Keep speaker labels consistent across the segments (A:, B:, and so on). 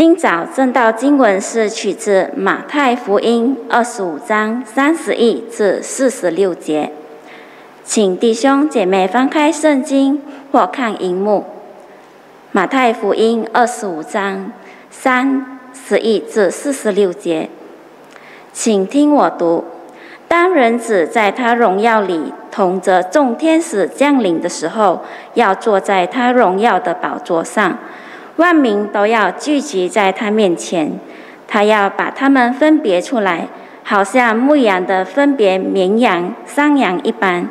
A: 今早正道经文是取自马太福音二十五章三十一至四十六节，请弟兄姐妹翻开圣经或看荧幕。马太福音二十五章三十一至四十六节，请听我读：当人子在他荣耀里同着众天使降临的时候，要坐在他荣耀的宝座上。万民都要聚集在他面前，他要把他们分别出来，好像牧羊的分别绵羊、山羊一般，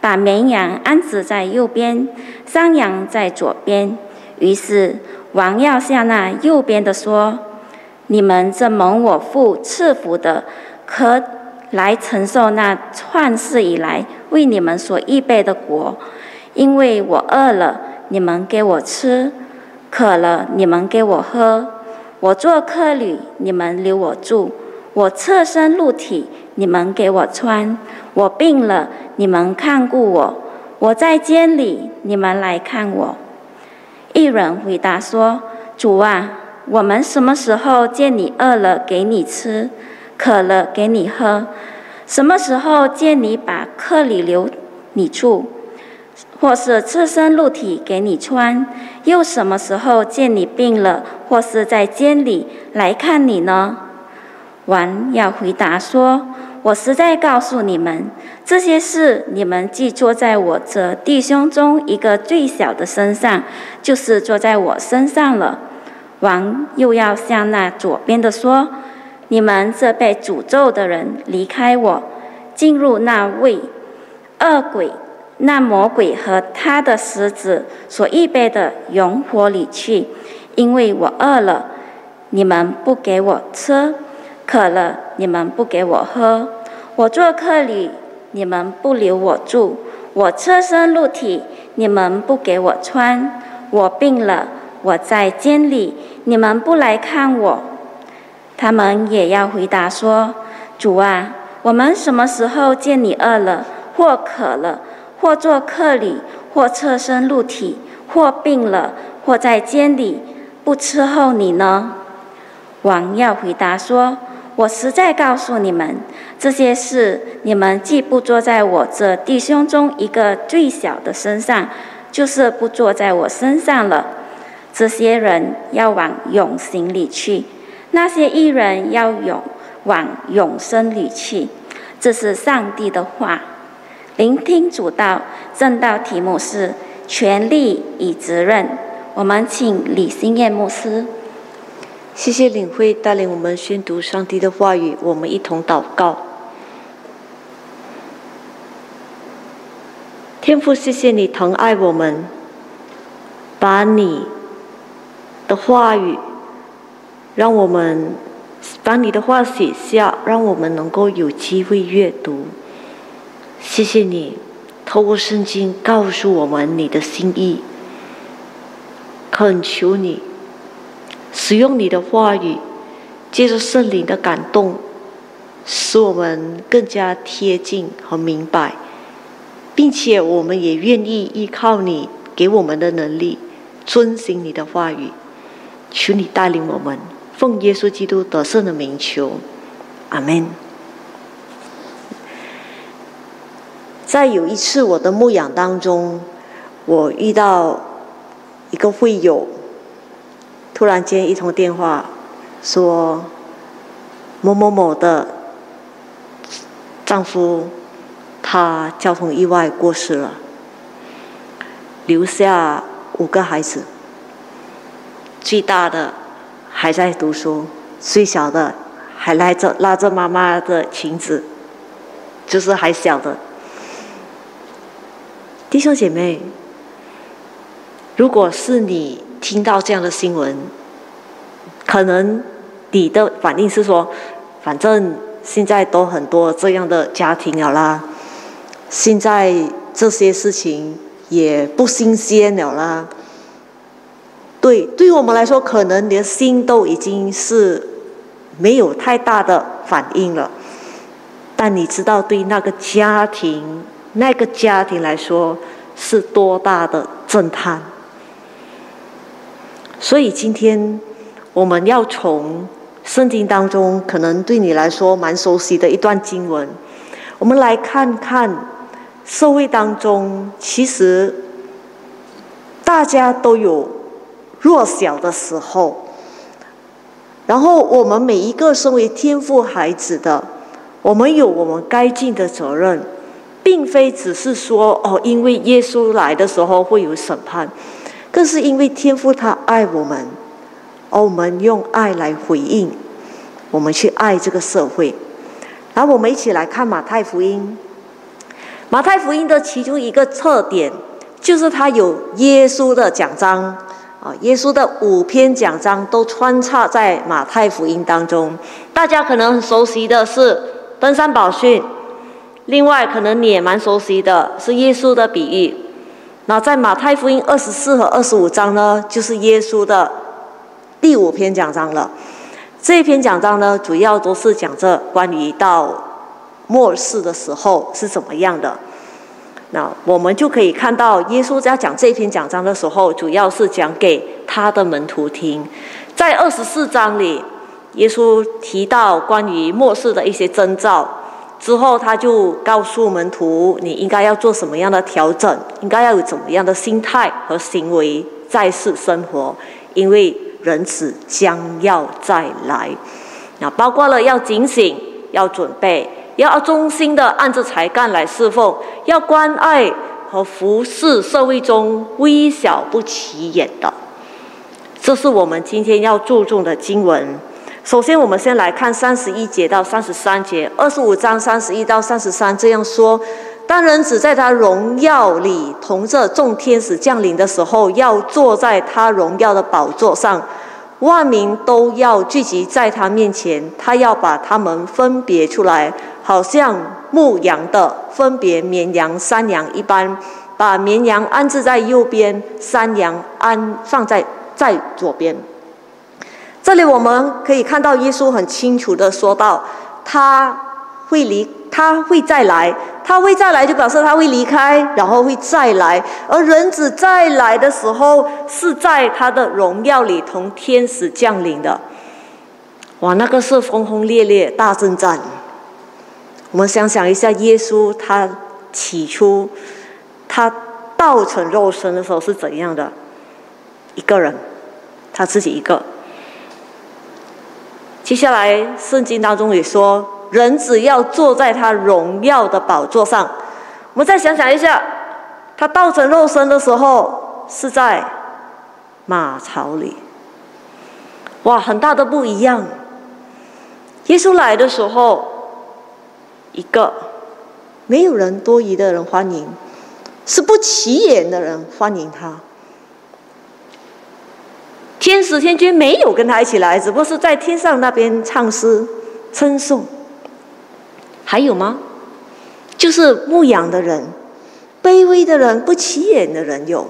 A: 把绵羊安置在右边，山羊在左边。于是王要向那右边的说：“你们这蒙我父赐福的，可来承受那创世以来为你们所预备的国，因为我饿了，你们给我吃。”渴了，你们给我喝；我做客旅，你们留我住；我侧身露体，你们给我穿；我病了，你们看顾我；我在监里，你们来看我。一人回答说：“主啊，我们什么时候见你饿了给你吃，渴了给你喝？什么时候见你把客里留你住？”或是赤身露体给你穿，又什么时候见你病了，或是在监里来看你呢？王要回答说：“我实在告诉你们，这些事你们既坐在我这弟兄中一个最小的身上，就是坐在我身上了。”王又要向那左边的说：“你们这被诅咒的人，离开我，进入那位恶鬼。”那魔鬼和他的狮子所预备的永火里去，因为我饿了，你们不给我吃；渴了，你们不给我喝；我做客旅，你们不留我住；我侧身露体，你们不给我穿；我病了，我在监里，你们不来看我。他们也要回答说：“主啊，我们什么时候见你饿了或渴了？”或做客里，或侧身露体，或病了，或在监里，不伺候你呢？王要回答说：“我实在告诉你们，这些事你们既不坐在我这弟兄中一个最小的身上，就是不坐在我身上了。这些人要往永刑里去，那些艺人要永往永生里去。这是上帝的话。”聆听主道，正道题目是“权力与责任”。我们请李新燕牧师。
B: 谢谢领会带领我们宣读上帝的话语，我们一同祷告。天父，谢谢你疼爱我们，把你的话语让我们把你的话写下，让我们能够有机会阅读。谢谢你，透过圣经告诉我们你的心意。恳求你使用你的话语，借着圣灵的感动，使我们更加贴近和明白，并且我们也愿意依靠你给我们的能力，遵行你的话语。求你带领我们，奉耶稣基督得胜的名求，阿门。在有一次我的牧养当中，我遇到一个会友，突然间一通电话说某某某的丈夫他交通意外过世了，留下五个孩子，最大的还在读书，最小的还拉着拉着妈妈的裙子，就是还小的。弟兄姐妹，如果是你听到这样的新闻，可能你的反应是说：“反正现在都很多这样的家庭了啦，现在这些事情也不新鲜了啦。”对，对于我们来说，可能你的心都已经是没有太大的反应了。但你知道，对那个家庭。那个家庭来说是多大的震撼！所以今天我们要从圣经当中可能对你来说蛮熟悉的一段经文，我们来看看社会当中，其实大家都有弱小的时候。然后我们每一个身为天赋孩子的，我们有我们该尽的责任，并非只是说哦，因为耶稣来的时候会有审判，更是因为天父他爱我们，而我们用爱来回应，我们去爱这个社会。然后我们一起来看马太福音，马太福音的其中一个特点就是它有耶稣的奖章。啊，耶稣的五篇讲章都穿插在马太福音当中。大家可能很熟悉的是登山宝训，另外可能你也蛮熟悉的是耶稣的比喻。那在马太福音二十四和二十五章呢，就是耶稣的第五篇讲章了。这篇讲章呢，主要都是讲这关于到末世的时候是怎么样的。那我们就可以看到，耶稣在讲这篇讲章的时候，主要是讲给他的门徒听。在二十四章里，耶稣提到关于末世的一些征兆，之后他就告诉门徒，你应该要做什么样的调整，应该要有怎么样的心态和行为在世生活，因为人子将要再来。那包括了要警醒，要准备。要忠心的按着才干来侍奉，要关爱和服侍社会中微小不起眼的，这是我们今天要注重的经文。首先，我们先来看三十一节到三十三节，二十五章三十一到三十三这样说：当人只在他荣耀里同着众天使降临的时候，要坐在他荣耀的宝座上。万民都要聚集在他面前，他要把他们分别出来，好像牧羊的分别绵羊、山羊一般，把绵羊安置在右边，山羊安放在在左边。这里我们可以看到，耶稣很清楚的说到，他会离。他会再来，他会再来，就表示他会离开，然后会再来。而人子再来的时候，是在他的荣耀里同天使降临的。哇，那个是轰轰烈烈大征战。我们想想一下，耶稣他起初他道成肉身的时候是怎样的？一个人，他自己一个。接下来圣经当中也说。人只要坐在他荣耀的宝座上，我们再想想一下，他道成肉身的时候是在马槽里，哇，很大的不一样。耶稣来的时候，一个没有人多余的人欢迎，是不起眼的人欢迎他。天使天君没有跟他一起来，只不过是在天上那边唱诗称颂。还有吗？就是牧养的人，卑微的人，不起眼的人有。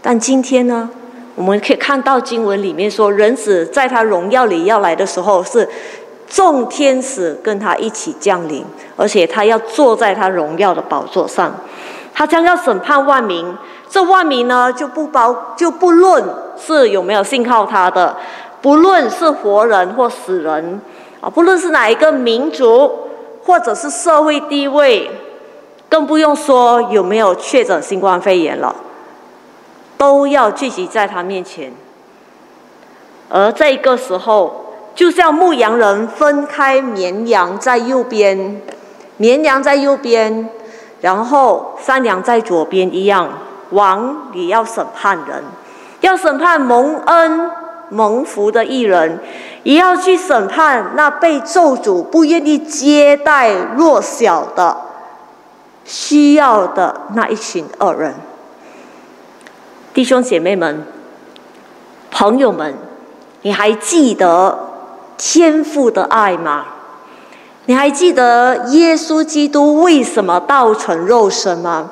B: 但今天呢，我们可以看到经文里面说，人子在他荣耀里要来的时候，是众天使跟他一起降临，而且他要坐在他荣耀的宝座上，他将要审判万民。这万民呢，就不包，就不论是有没有信靠他的，不论是活人或死人啊，不论是哪一个民族。或者是社会地位，更不用说有没有确诊新冠肺炎了，都要聚集在他面前。而这个时候，就像牧羊人分开绵羊在右边，绵羊在右边，然后山羊在左边一样，王也要审判人，要审判蒙恩。蒙福的艺人，也要去审判那被咒诅、不愿意接待弱小的、需要的那一群恶人。弟兄姐妹们、朋友们，你还记得天父的爱吗？你还记得耶稣基督为什么道成肉身吗？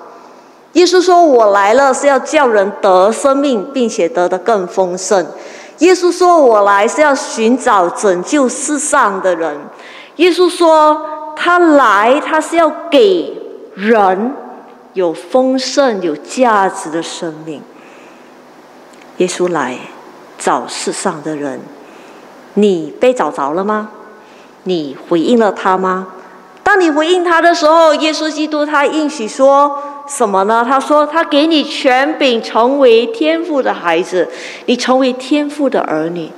B: 耶稣说：“我来了是要叫人得生命，并且得的更丰盛。”耶稣说：“我来是要寻找拯救世上的人。”耶稣说：“他来，他是要给人有丰盛、有价值的生命。”耶稣来找世上的人，你被找着了吗？你回应了他吗？当你回应他的时候，耶稣基督他应许说什么呢？他说他给你权柄，成为天父的孩子，你成为天父的儿女。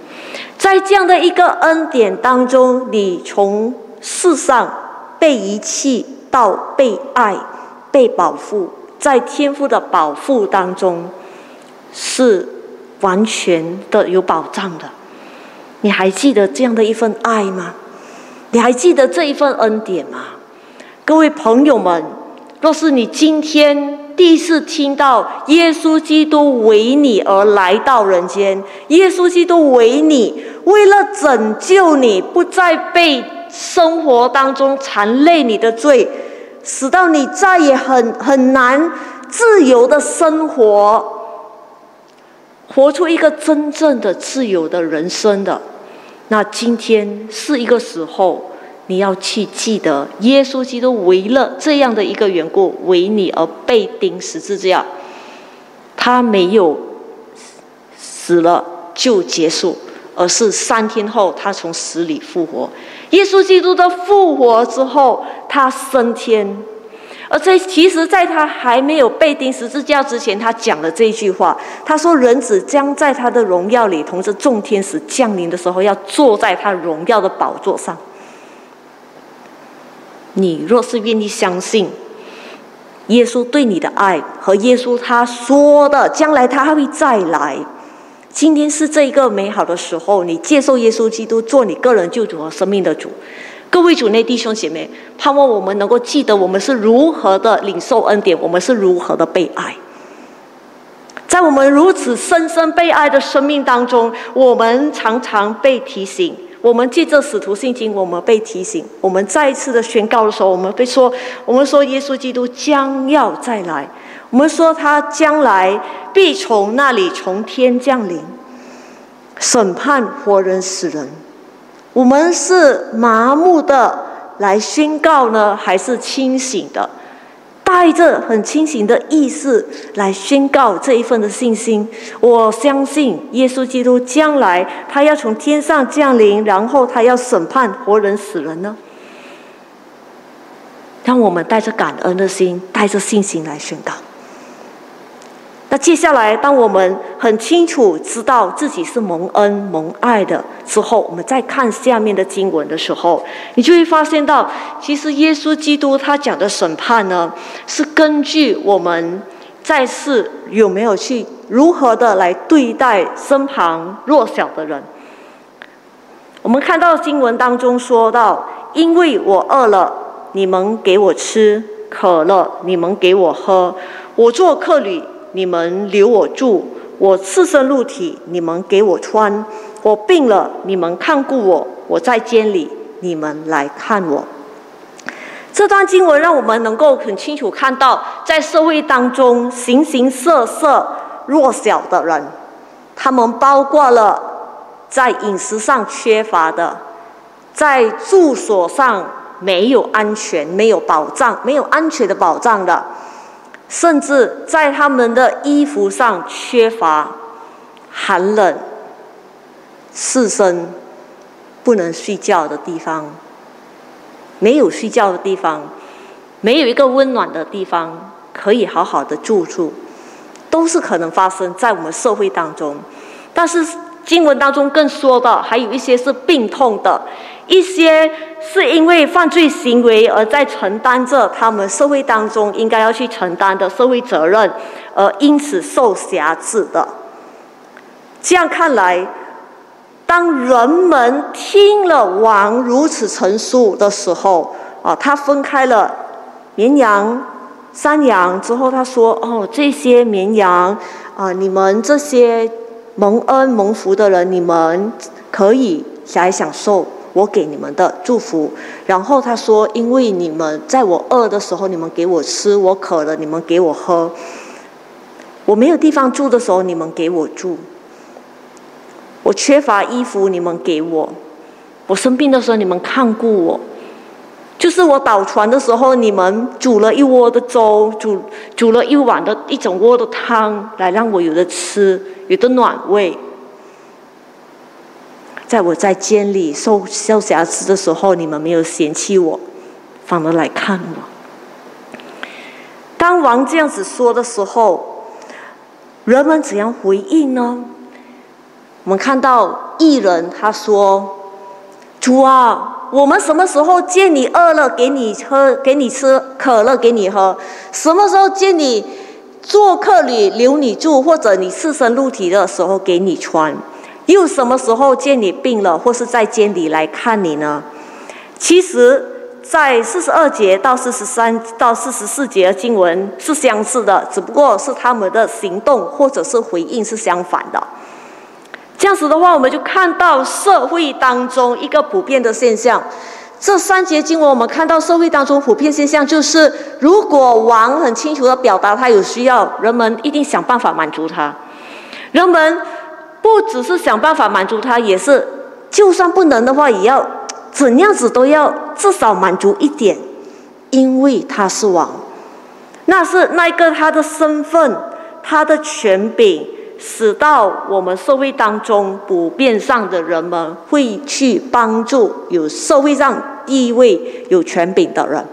B: 在这样的一个恩典当中，你从世上被遗弃到被爱、被保护，在天父的保护当中，是完全的有保障的。你还记得这样的一份爱吗？你还记得这一份恩典吗？各位朋友们，若是你今天第一次听到耶稣基督为你而来到人间，耶稣基督为你，为了拯救你，不再被生活当中缠累你的罪，使到你再也很很难自由的生活。活出一个真正的自由的人生的，那今天是一个时候，你要去记得，耶稣基督为了这样的一个缘故，为你而被钉十字架，他没有死了就结束，而是三天后他从死里复活。耶稣基督的复活之后，他升天。而在其实，在他还没有被钉十字架之前，他讲了这句话。他说：“人子将在他的荣耀里，同时众天使降临的时候，要坐在他荣耀的宝座上。”你若是愿意相信耶稣对你的爱和耶稣他说的将来他还会再来，今天是这一个美好的时候，你接受耶稣基督做你个人救主和生命的主。各位主内弟兄姐妹，盼望我们能够记得我们是如何的领受恩典，我们是如何的被爱。在我们如此深深被爱的生命当中，我们常常被提醒。我们借着使徒信经，我们被提醒。我们再一次的宣告的时候，我们被说，我们说耶稣基督将要再来。我们说他将来必从那里从天降临，审判活人死人。我们是麻木的来宣告呢，还是清醒的，带着很清醒的意识来宣告这一份的信心？我相信耶稣基督将来他要从天上降临，然后他要审判活人死人呢？让我们带着感恩的心，带着信心来宣告。那接下来，当我们很清楚知道自己是蒙恩蒙爱的之后，我们再看下面的经文的时候，你就会发现到，其实耶稣基督他讲的审判呢，是根据我们在世有没有去如何的来对待身旁弱小的人。我们看到经文当中说到，因为我饿了，你们给我吃；渴了，你们给我喝；我做客旅。你们留我住，我赤身露体，你们给我穿；我病了，你们看顾我；我在监里，你们来看我。这段经文让我们能够很清楚看到，在社会当中形形色色弱小的人，他们包括了在饮食上缺乏的，在住所上没有安全、没有保障、没有安全的保障的。甚至在他们的衣服上缺乏寒冷、刺身、不能睡觉的地方，没有睡觉的地方，没有一个温暖的地方可以好好的住住，都是可能发生在我们社会当中。但是经文当中更说的，还有一些是病痛的。一些是因为犯罪行为而在承担着他们社会当中应该要去承担的社会责任，而因此受辖制的。这样看来，当人们听了王如此陈述的时候，啊，他分开了绵羊、山羊之后，他说：“哦，这些绵羊啊，你们这些蒙恩蒙福的人，你们可以来享受。”我给你们的祝福，然后他说：“因为你们在我饿的时候，你们给我吃；我渴了，你们给我喝；我没有地方住的时候，你们给我住；我缺乏衣服，你们给我；我生病的时候，你们看顾我；就是我倒船的时候，你们煮了一锅的粥，煮煮了一碗的一整锅的汤，来让我有的吃，有的暖胃。”在我在监里受受瑕疵的时候，你们没有嫌弃我，反而来看我。当王这样子说的时候，人们怎样回应呢？我们看到艺人他说：“主啊，我们什么时候见你饿了，给你喝，给你吃可乐，给你喝？什么时候见你做客里留你住，或者你赤身露体的时候给你穿？”又什么时候见你病了，或是在监里来看你呢？其实，在四十二节到四十三到四十四节的经文是相似的，只不过是他们的行动或者是回应是相反的。这样子的话，我们就看到社会当中一个普遍的现象。这三节经文，我们看到社会当中普遍现象就是，如果王很清楚的表达他有需要，人们一定想办法满足他。人们。不只是想办法满足他，也是就算不能的话，也要怎样子都要至少满足一点，因为他是王，那是那个他的身份，他的权柄，使到我们社会当中普遍上的人们会去帮助有社会上地位、有权柄的人，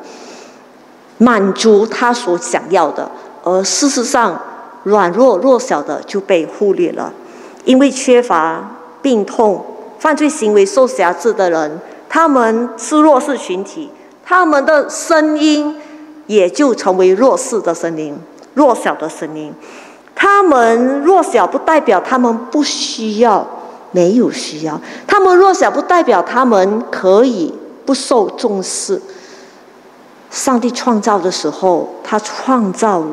B: 满足他所想要的，而事实上软弱弱小的就被忽略了。因为缺乏病痛、犯罪行为受辖制的人，他们是弱势群体，他们的声音也就成为弱势的声音、弱小的声音。他们弱小不代表他们不需要、没有需要；他们弱小不代表他们可以不受重视。上帝创造的时候，他创造。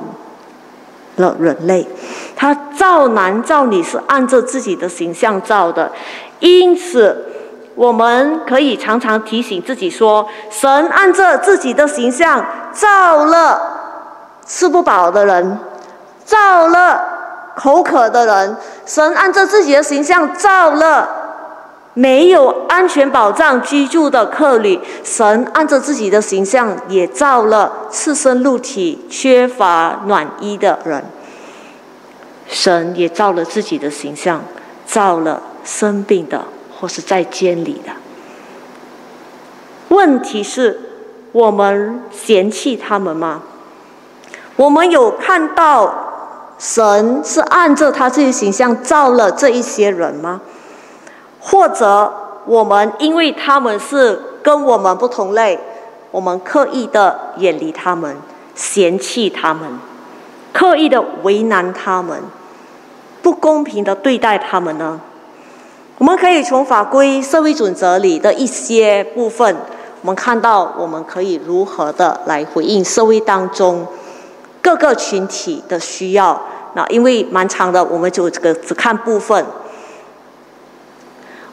B: 了人类，他造男造女是按照自己的形象造的，因此我们可以常常提醒自己说：神按照自己的形象造了吃不饱的人，造了口渴的人，神按照自己的形象造了。没有安全保障居住的客旅，神按照自己的形象也造了赤身露体、缺乏暖衣的人。神也造了自己的形象，造了生病的或是在监里的。问题是，我们嫌弃他们吗？我们有看到神是按照他自己形象造了这一些人吗？或者我们因为他们是跟我们不同类，我们刻意的远离他们，嫌弃他们，刻意的为难他们，不公平的对待他们呢？我们可以从法规、社会准则里的一些部分，我们看到我们可以如何的来回应社会当中各个群体的需要。那因为蛮长的，我们就这个只看部分。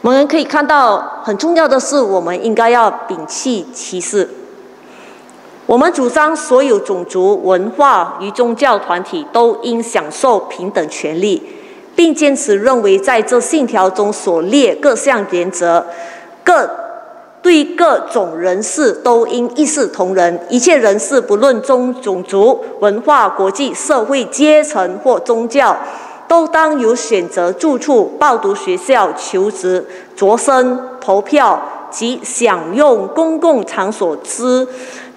B: 我们可以看到，很重要的是，我们应该要摒弃歧视。我们主张所有种族、文化与宗教团体都应享受平等权利，并坚持认为，在这信条中所列各项原则，各对各种人士都应一视同仁。一切人士，不论宗种族、文化、国际、社会阶层或宗教。都当有选择住处、报读学校、求职、着身、投票及享用公共场所之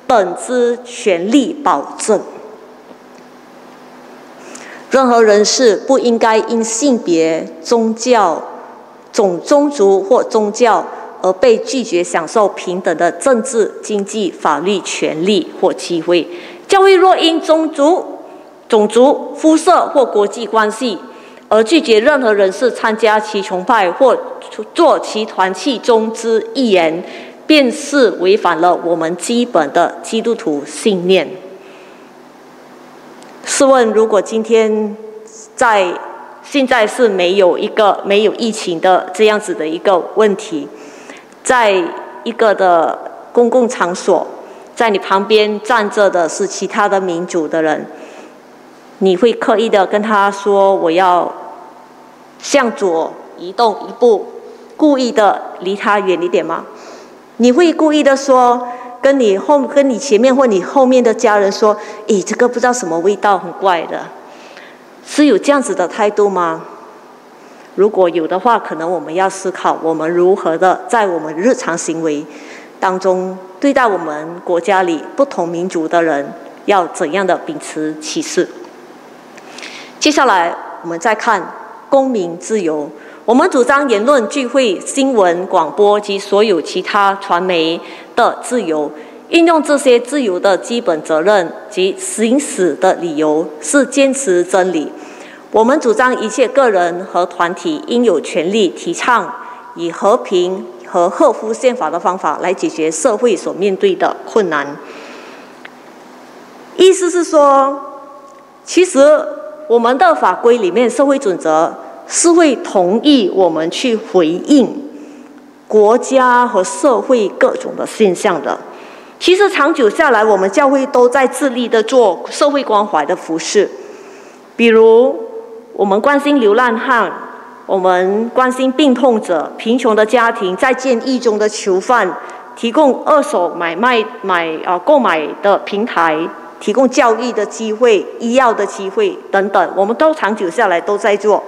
B: 本之权利保证。任何人士不应该因性别、宗教、种宗族或宗教而被拒绝享受平等的政治、经济、法律权利或机会。教育若因宗族，种族、肤色或国际关系，而拒绝任何人士参加其崇拜或做其团契中之一员，便是违反了我们基本的基督徒信念。试问，如果今天在现在是没有一个没有疫情的这样子的一个问题，在一个的公共场所，在你旁边站着的是其他的民族的人。你会刻意的跟他说：“我要向左移动一步，故意的离他远一点吗？”你会故意的说，跟你后跟你前面或你后面的家人说：“咦，这个不知道什么味道，很怪的。”是有这样子的态度吗？如果有的话，可能我们要思考我们如何的在我们日常行为当中对待我们国家里不同民族的人，要怎样的秉持歧视。接下来我们再看公民自由。我们主张言论、聚会、新闻、广播及所有其他传媒的自由。运用这些自由的基本责任及行使的理由是坚持真理。我们主张一切个人和团体应有权利提倡以和平和合乎宪法的方法来解决社会所面对的困难。意思是说，其实我们的法规里面社会准则。是会同意我们去回应国家和社会各种的现象的。其实长久下来，我们教会都在致力的做社会关怀的服饰，比如我们关心流浪汉，我们关心病痛者、贫穷的家庭，在监狱中的囚犯，提供二手买卖买啊购买的平台，提供教育的机会、医药的机会等等，我们都长久下来都在做。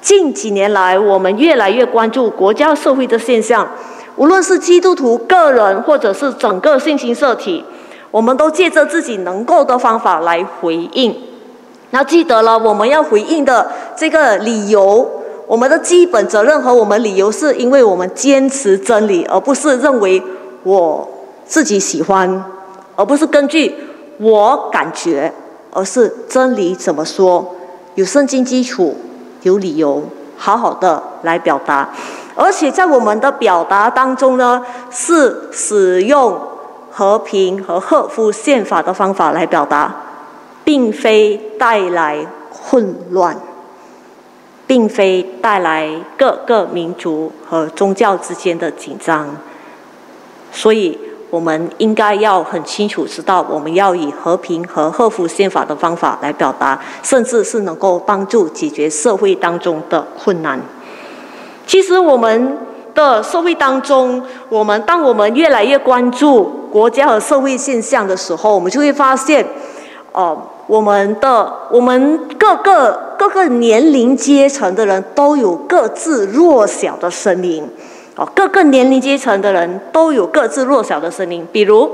B: 近几年来，我们越来越关注国家社会的现象，无论是基督徒个人，或者是整个信心社体，我们都借着自己能够的方法来回应。那记得了，我们要回应的这个理由，我们的基本责任和我们理由，是因为我们坚持真理，而不是认为我自己喜欢，而不是根据我感觉，而是真理怎么说，有圣经基础。有理由好好的来表达，而且在我们的表达当中呢，是使用和平和赫夫宪法的方法来表达，并非带来混乱，并非带来各个民族和宗教之间的紧张，所以。我们应该要很清楚知道，我们要以和平和合乎宪法的方法来表达，甚至是能够帮助解决社会当中的困难。其实，我们的社会当中，我们当我们越来越关注国家和社会现象的时候，我们就会发现，哦，我们的我们各个各个年龄阶层的人都有各自弱小的声音。哦，各个年龄阶层的人都有各自弱小的声音。比如，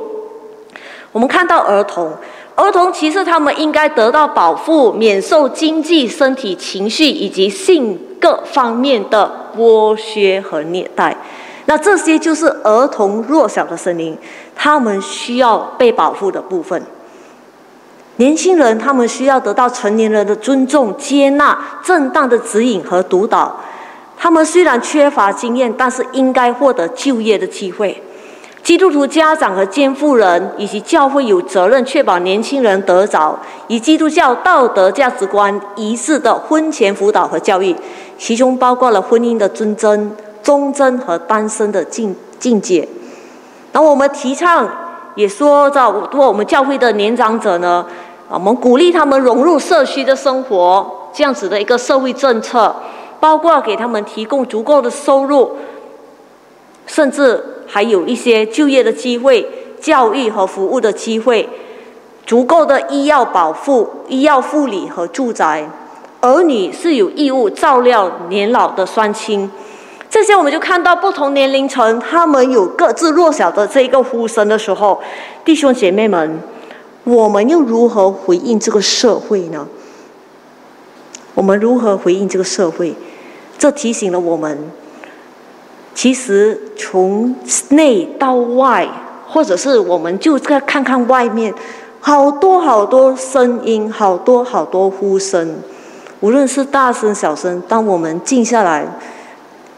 B: 我们看到儿童，儿童其实他们应该得到保护，免受经济、身体、情绪以及性各方面的剥削和虐待。那这些就是儿童弱小的声音，他们需要被保护的部分。年轻人他们需要得到成年人的尊重、接纳、正当的指引和督导。他们虽然缺乏经验，但是应该获得就业的机会。基督徒家长和监护人以及教会有责任确保年轻人得着以基督教道德价值观一致的婚前辅导和教育，其中包括了婚姻的尊贞、忠贞和单身的境境界。那我们提倡也说到，我们教会的年长者呢，我们鼓励他们融入社区的生活，这样子的一个社会政策。包括给他们提供足够的收入，甚至还有一些就业的机会、教育和服务的机会，足够的医药保护、医药护理和住宅。儿女是有义务照料年老的双亲。这些我们就看到不同年龄层他们有各自弱小的这一个呼声的时候，弟兄姐妹们，我们又如何回应这个社会呢？我们如何回应这个社会？这提醒了我们，其实从内到外，或者是我们就在看看外面，好多好多声音，好多好多呼声，无论是大声小声，当我们静下来，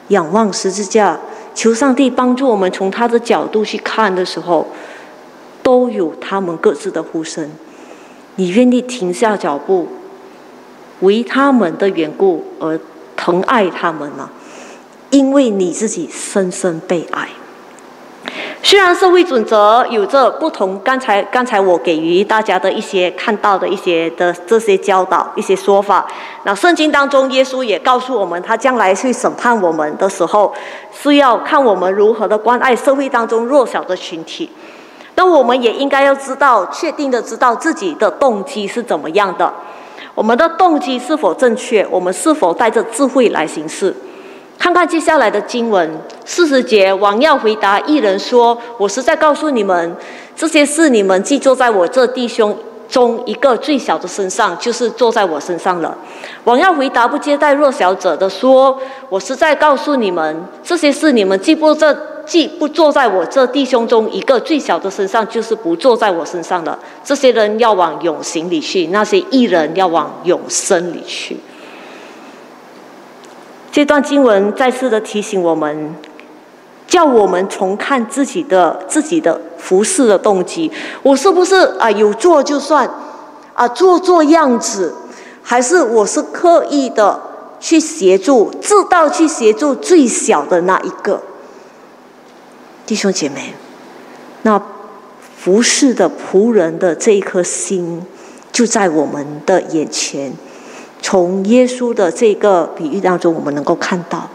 B: 仰望十字架，求上帝帮助我们从他的角度去看的时候，都有他们各自的呼声。你愿意停下脚步，为他们的缘故而？疼爱他们吗，因为你自己深深被爱。虽然社会准则有着不同，刚才刚才我给予大家的一些看到的一些的这些教导、一些说法。那圣经当中，耶稣也告诉我们，他将来去审判我们的时候，是要看我们如何的关爱社会当中弱小的群体。那我们也应该要知道，确定的知道自己的动机是怎么样的。我们的动机是否正确？我们是否带着智慧来行事？看看接下来的经文，四十节，王要回答一人说：“我是在告诉你们，这些事你们既坐在我这弟兄中一个最小的身上，就是坐在我身上了。”王要回答不接待弱小者的说：“我是在告诉你们，这些事你们既不这既不坐在我这弟兄中一个最小的身上，就是不坐在我身上了。这些人要往永刑里去，那些艺人要往永生里去。”这段经文再次的提醒我们，叫我们重看自己的自己的服侍的动机。我是不是啊有做就算啊做做样子，还是我是刻意的去协助，自道去协助最小的那一个弟兄姐妹？那服侍的仆人的这一颗心，就在我们的眼前。从耶稣的这个比喻当中，我们能够看到。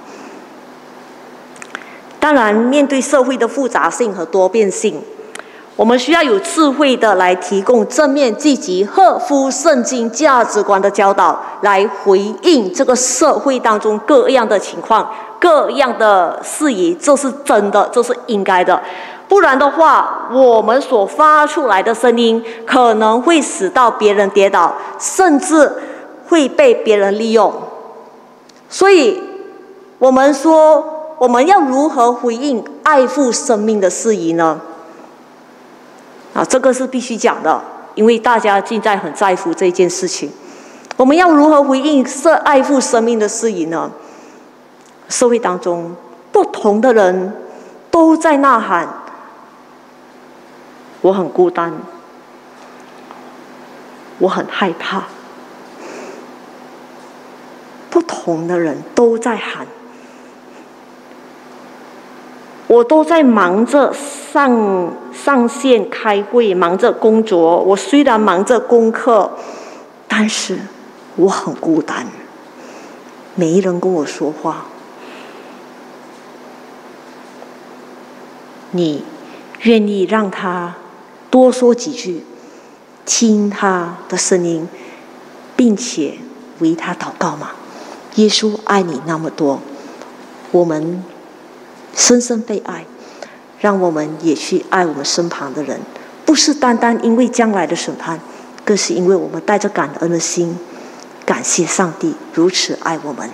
B: 当然，面对社会的复杂性和多变性，我们需要有智慧的来提供正面、积极、合乎圣经价值观的教导，来回应这个社会当中各样的情况、各样的事宜。这是真的，这是应该的。不然的话，我们所发出来的声音可能会使到别人跌倒，甚至。会被别人利用，所以我们说，我们要如何回应爱护生命的事宜呢？啊，这个是必须讲的，因为大家现在很在乎这件事情。我们要如何回应社爱护生命的事宜呢？社会当中不同的人都在呐喊：“我很孤单，我很害怕。”不同的人都在喊，我都在忙着上上线开会，忙着工作。我虽然忙着功课，但是我很孤单，没人跟我说话。你愿意让他多说几句，听他的声音，并且为他祷告吗？耶稣爱你那么多，我们深深被爱，让我们也去爱我们身旁的人，不是单单因为将来的审判，更是因为我们带着感恩的心，感谢上帝如此爱我们。